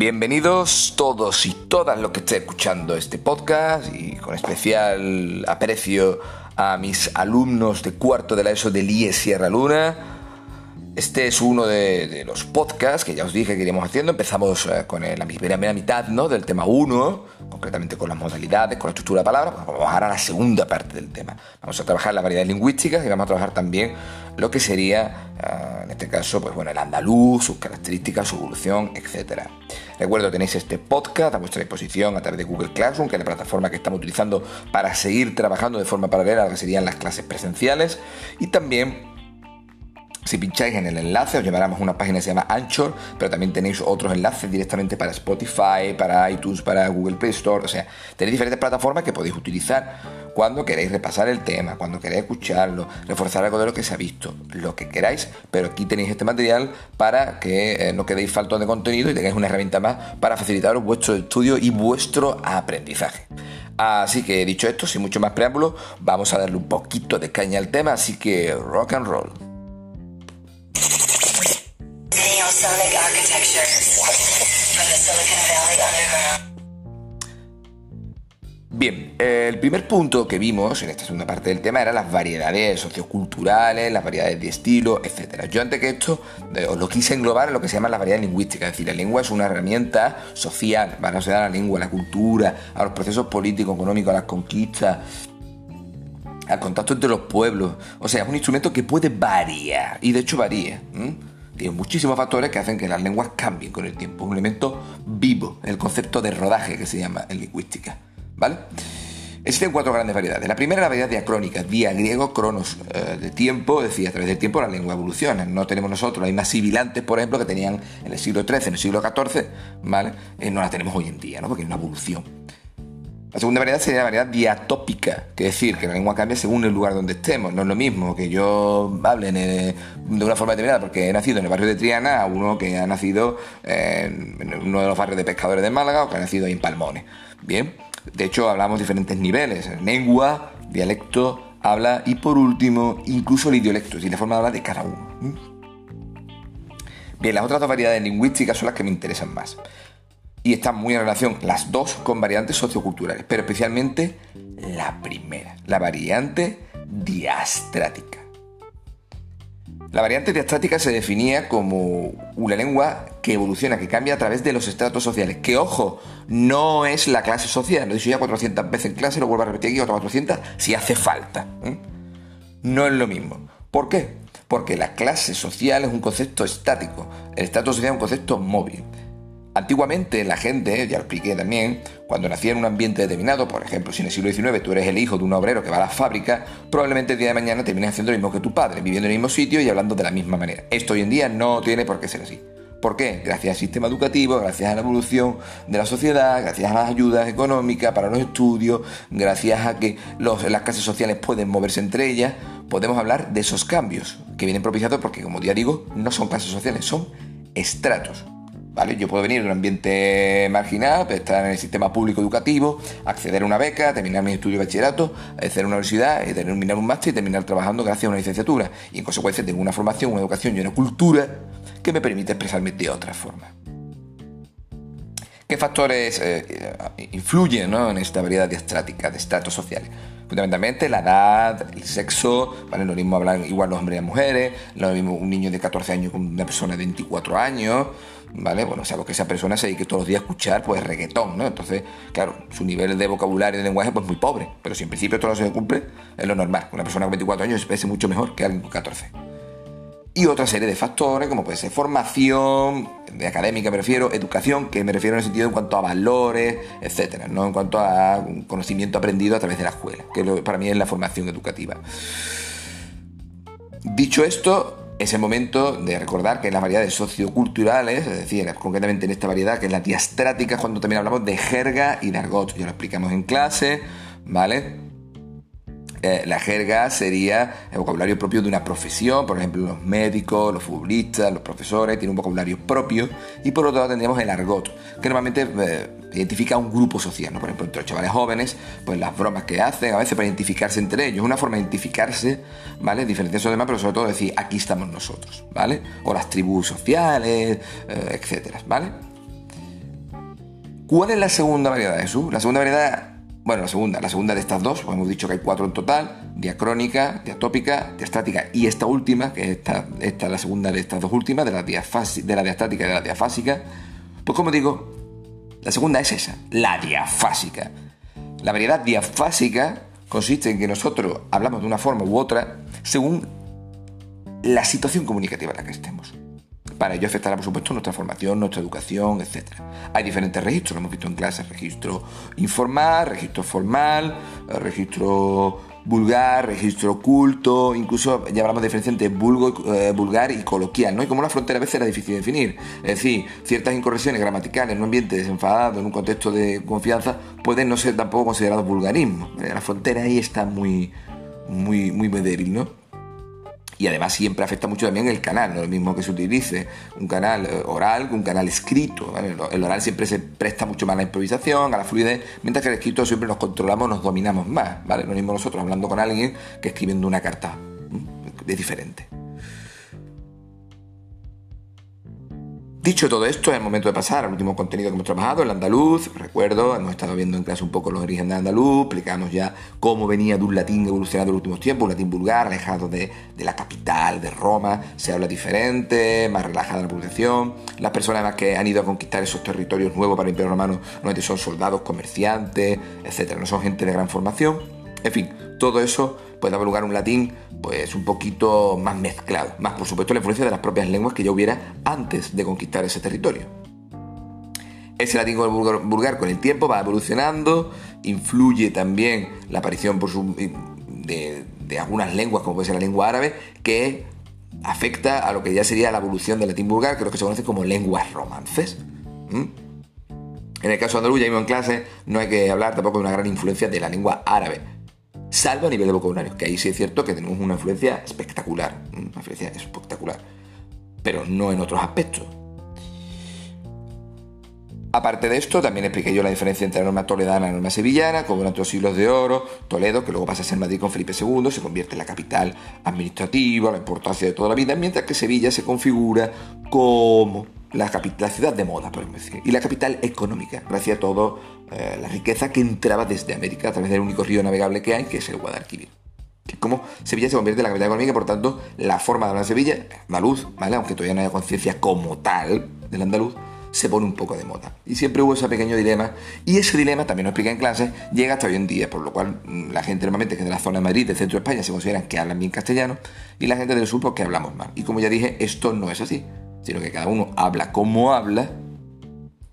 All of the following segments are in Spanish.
Bienvenidos todos y todas los que estén escuchando este podcast y con especial aprecio a mis alumnos de cuarto de la ESO del IE Sierra Luna. Este es uno de, los podcasts que ya os dije que iríamos haciendo. Empezamos eh, con la primera mitad ¿no? del tema 1, concretamente con las modalidades, con la estructura de palabras. Vamos a trabajar a la segunda parte del tema. Vamos a trabajar las variedades lingüísticas y vamos a trabajar también lo que sería, eh, en este caso, pues bueno, el andaluz, sus características, su evolución, etc. Recuerdo, tenéis este podcast a vuestra disposición a través de Google Classroom, que es la plataforma que estamos utilizando para seguir trabajando de forma paralela a lo que serían las clases presenciales. Y también si pincháis en el enlace os llevaremos a una página que se llama Anchor, pero también tenéis otros enlaces directamente para Spotify, para iTunes, para Google Play Store. O sea, tenéis diferentes plataformas que podéis utilizar cuando queréis repasar el tema, cuando queréis escucharlo, reforzar algo de lo que se ha visto, lo que queráis. Pero aquí tenéis este material para que eh, no quedéis falto de contenido y tengáis una herramienta más para facilitaros vuestro estudio y vuestro aprendizaje. Así que dicho esto, sin mucho más preámbulo, vamos a darle un poquito de caña al tema, así que rock and roll. Bien, el primer punto que vimos en esta segunda parte del tema era las variedades socioculturales, las variedades de estilo, etc. Yo antes que esto os lo quise englobar en lo que se llama la variedad lingüística, es decir, la lengua es una herramienta social, van a ser la lengua, la cultura, a los procesos políticos, económicos, a las conquistas, al contacto entre los pueblos. O sea, es un instrumento que puede variar, y de hecho varía. Tiene muchísimos factores que hacen que las lenguas cambien con el tiempo. Un elemento vivo, el concepto de rodaje que se llama en lingüística. ¿Vale? Existen cuatro grandes variedades. La primera es la variedad diacrónica, día griego, cronos, eh, de tiempo, es decir, a través del tiempo la lengua evoluciona. No tenemos nosotros las mismas sibilantes, por ejemplo, que tenían en el siglo XIII, en el siglo XIV, ¿vale? Eh, no las tenemos hoy en día, ¿no? Porque hay una evolución. La segunda variedad sería la variedad diatópica, que es decir, que la lengua cambia según el lugar donde estemos. No es lo mismo que yo hable de una forma determinada porque he nacido en el barrio de Triana a uno que ha nacido en uno de los barrios de pescadores de Málaga o que ha nacido en Palmones. Bien, de hecho hablamos diferentes niveles, lengua, dialecto, habla y por último incluso el idiolecto, es decir, la forma de hablar de cada uno. Bien, las otras dos variedades lingüísticas son las que me interesan más y están muy en relación las dos con variantes socioculturales, pero especialmente la primera, la variante diastrática. La variante diastrática se definía como una lengua que evoluciona, que cambia a través de los estratos sociales. Que ojo, no es la clase social. Lo he dicho ya 400 veces en clase, lo vuelvo a repetir aquí otras 400 si hace falta. ¿eh? No es lo mismo. ¿Por qué? Porque la clase social es un concepto estático, el estrato social es un concepto móvil. Antiguamente la gente, ya lo expliqué también, cuando nacía en un ambiente determinado, por ejemplo, si en el siglo XIX tú eres el hijo de un obrero que va a la fábrica, probablemente el día de mañana termines haciendo lo mismo que tu padre, viviendo en el mismo sitio y hablando de la misma manera. Esto hoy en día no tiene por qué ser así. ¿Por qué? Gracias al sistema educativo, gracias a la evolución de la sociedad, gracias a las ayudas económicas para los estudios, gracias a que las clases sociales pueden moverse entre ellas, podemos hablar de esos cambios que vienen propiciados porque, como ya digo, no son clases sociales, son estratos. Yo puedo venir de un ambiente marginal, estar en el sistema público educativo, acceder a una beca, terminar mi estudio de bachillerato, a una universidad, y terminar un máster y terminar trabajando gracias a una licenciatura. Y en consecuencia tengo una formación, una educación y una cultura que me permite expresarme de otra forma. ¿Qué factores eh, influyen en esta variedad diastrática de estratos sociales? Fundamentalmente la edad, el sexo, ¿vale? Lo mismo hablan igual los hombres y las mujeres, lo mismo un niño de 14 años con una persona de 24 años, ¿vale? Bueno, o sea, que esa persona se dedique todos los días a escuchar, pues reggaetón, ¿no? Entonces, claro, su nivel de vocabulario y de lenguaje, pues muy pobre. Pero si en principio todo se cumple, es lo normal. Una persona con 24 años se parece mucho mejor que alguien con 14. Y otra serie de factores, como puede ser formación, de académica me refiero, educación, que me refiero en el sentido en cuanto a valores, etcétera, no en cuanto a conocimiento aprendido a través de la escuela, que para mí es la formación educativa. Dicho esto, es el momento de recordar que las variedades socioculturales, es decir, concretamente en esta variedad que es la diastrática, cuando también hablamos de jerga y de argot, ya lo explicamos en clase, ¿vale? Eh, la jerga sería el vocabulario propio de una profesión, por ejemplo los médicos, los futbolistas, los profesores tienen un vocabulario propio y por otro lado tendríamos el argot, que normalmente eh, identifica a un grupo social, por ejemplo entre los chavales jóvenes, pues las bromas que hacen a veces para identificarse entre ellos, una forma de identificarse, ¿vale? Diferenciarse de demás, pero sobre todo decir aquí estamos nosotros, ¿vale? O las tribus sociales, eh, etcétera, ¿vale? ¿Cuál es la segunda variedad, Jesús? La segunda variedad, bueno, la segunda, la segunda de estas dos, pues hemos dicho que hay cuatro en total, diacrónica, diatópica, diastática y esta última, que es esta, esta la segunda de estas dos últimas, de la, de la diastática y de la diafásica, pues como digo, la segunda es esa, la diafásica. La variedad diafásica consiste en que nosotros hablamos de una forma u otra según la situación comunicativa en la que estemos. Para ello afectará, por supuesto, nuestra formación, nuestra educación, etc. Hay diferentes registros, lo hemos visto en clases, registro informal, registro formal, registro vulgar, registro oculto, incluso ya hablamos de diferencia entre eh, vulgar y coloquial, ¿no? Y como la frontera a veces era difícil de definir. Es decir, ciertas incorrecciones gramaticales en un ambiente desenfadado, en un contexto de confianza, pueden no ser tampoco considerados vulgarismo. La frontera ahí está muy, muy, muy débil, ¿no? Y además siempre afecta mucho también el canal, no es lo mismo que se utilice un canal eh, oral que un canal escrito. El oral siempre se presta mucho más a la improvisación, a la fluidez, mientras que el escrito siempre nos controlamos, nos dominamos más. ¿vale? Lo mismo nosotros hablando con alguien que escribiendo una carta. Es diferente. Dicho todo esto, es el momento de pasar al último contenido que hemos trabajado, el andaluz. Recuerdo, hemos estado viendo en clase un poco los orígenes del andaluz, explicamos ya cómo venía de un latín evolucionado en los últimos tiempos, un latín vulgar, alejado de, la capital, de Roma, se habla diferente, más relajada la pronunciación. Las personas que han ido a conquistar esos territorios nuevos para el Imperio Romano normalmente son soldados, comerciantes, etc. No son gente de gran formación. En fin, todo eso puede dar lugar un latín pues un poquito más mezclado, más por supuesto la influencia de las propias lenguas que ya hubiera antes de conquistar ese territorio. Ese latín vulgar, con el tiempo va evolucionando, influye también la aparición de, algunas lenguas, como puede ser la lengua árabe, que afecta a lo que ya sería la evolución del latín vulgar, que es lo que se conoce como lenguas romances. En el caso andaluz, ya mismo en clase, no hay que hablar tampoco de una gran influencia de la lengua árabe, salvo a nivel de vocabulario, que ahí sí es cierto que tenemos una influencia espectacular, una influencia espectacular, pero no en otros aspectos. Aparte de esto, también expliqué yo la diferencia entre la norma toledana y la norma sevillana, como durante los siglos de oro, Toledo, que luego pasa a ser Madrid con Felipe II, se convierte en la capital administrativa, la importancia de toda la vida, mientras que Sevilla se configura como la, capital, ciudad de moda, por decir, y la capital económica, gracias a toda eh, la riqueza que entraba desde América a través del único río navegable que hay, que es el Guadalquivir. Que como Sevilla se convierte en la capital económica, por tanto, la forma de hablar de Sevilla, andaluz, ¿vale? aunque todavía no haya conciencia como tal del andaluz, se pone un poco de moda. Y siempre hubo ese pequeño dilema, y ese dilema, también lo explica en clase, llega hasta hoy en día, por lo cual mm, la gente normalmente que es de la zona de Madrid, del centro de España, se consideran que hablan bien castellano, y la gente del sur, pues que hablamos mal. Y como ya dije, esto no es así sino que cada uno habla como habla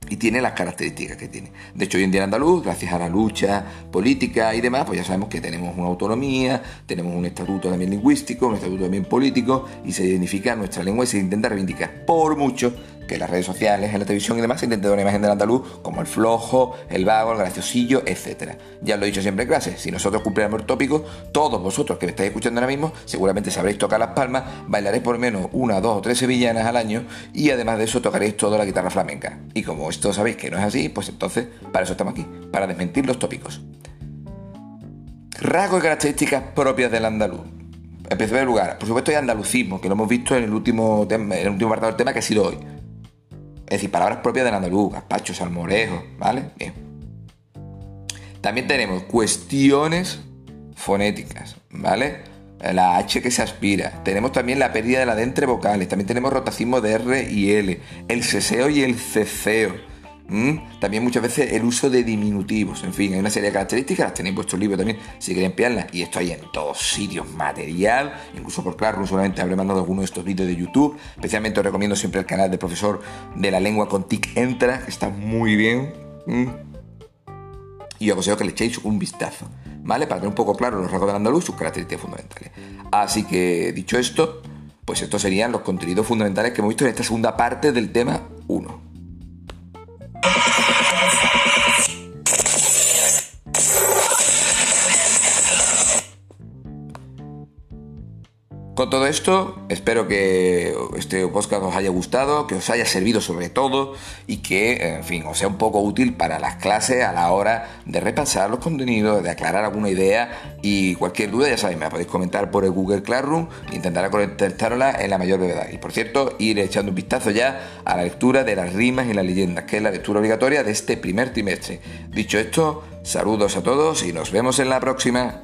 y tiene las características que tiene. De hecho, hoy en día en Andaluz, gracias a la lucha política y demás, pues ya sabemos que tenemos una autonomía, tenemos un estatuto también lingüístico, un estatuto también político, y se identifica nuestra lengua y se intenta reivindicar por mucho que las redes sociales, en la televisión y demás se intente dar una imagen del andaluz como el flojo, el vago, el graciosillo, etc. Ya lo he dicho siempre en clase, si nosotros cumpliremos el tópico, todos vosotros que me estáis escuchando ahora mismo, seguramente sabréis tocar las palmas, bailaréis por menos una, dos o tres sevillanas al año y además de eso tocaréis toda la guitarra flamenca. Y como esto sabéis que no es así, pues entonces para eso estamos aquí, para desmentir los tópicos. Rasgos y características propias del andaluz. En primer lugar, por supuesto hay andalucismo, que lo hemos visto en el último, tema, en el último apartado del tema que ha sido hoy. Es decir, palabras propias del andaluz, gazpacho, salmorejo, ¿vale? Bien. También tenemos cuestiones fonéticas, ¿vale? La H que se aspira. Tenemos también la pérdida de la D entre vocales. También tenemos rotacismo de R y L. El ceseo y el ceceo. ¿Mm? También muchas veces el uso de diminutivos. En fin, hay una serie de características, las tenéis en vuestro libro también si queréis emplearlas. Y esto hay en todos sitios, material, incluso por claro, seguramente habré mandado alguno de estos vídeos de YouTube. Especialmente os recomiendo siempre el canal del profesor de la lengua con TIC Entra, que está muy bien. ¿Mm? Y os aconsejo que le echéis un vistazo, ¿vale? Para tener un poco claro los rasgos del andaluz sus características fundamentales. Así que, dicho esto, pues estos serían los contenidos fundamentales que hemos visto en esta segunda parte del tema 1. Con todo esto, espero que este podcast os haya gustado, que os haya servido sobre todo y que, en fin, os sea un poco útil para las clases a la hora de repasar los contenidos, de aclarar alguna idea y cualquier duda, ya sabéis, me podéis comentar por el Google Classroom, intentaré contestarla en la mayor brevedad. Y por cierto, ir echando un vistazo ya a la lectura de las rimas y las leyendas, que es la lectura obligatoria de este primer trimestre. Dicho esto, saludos a todos y nos vemos en la próxima.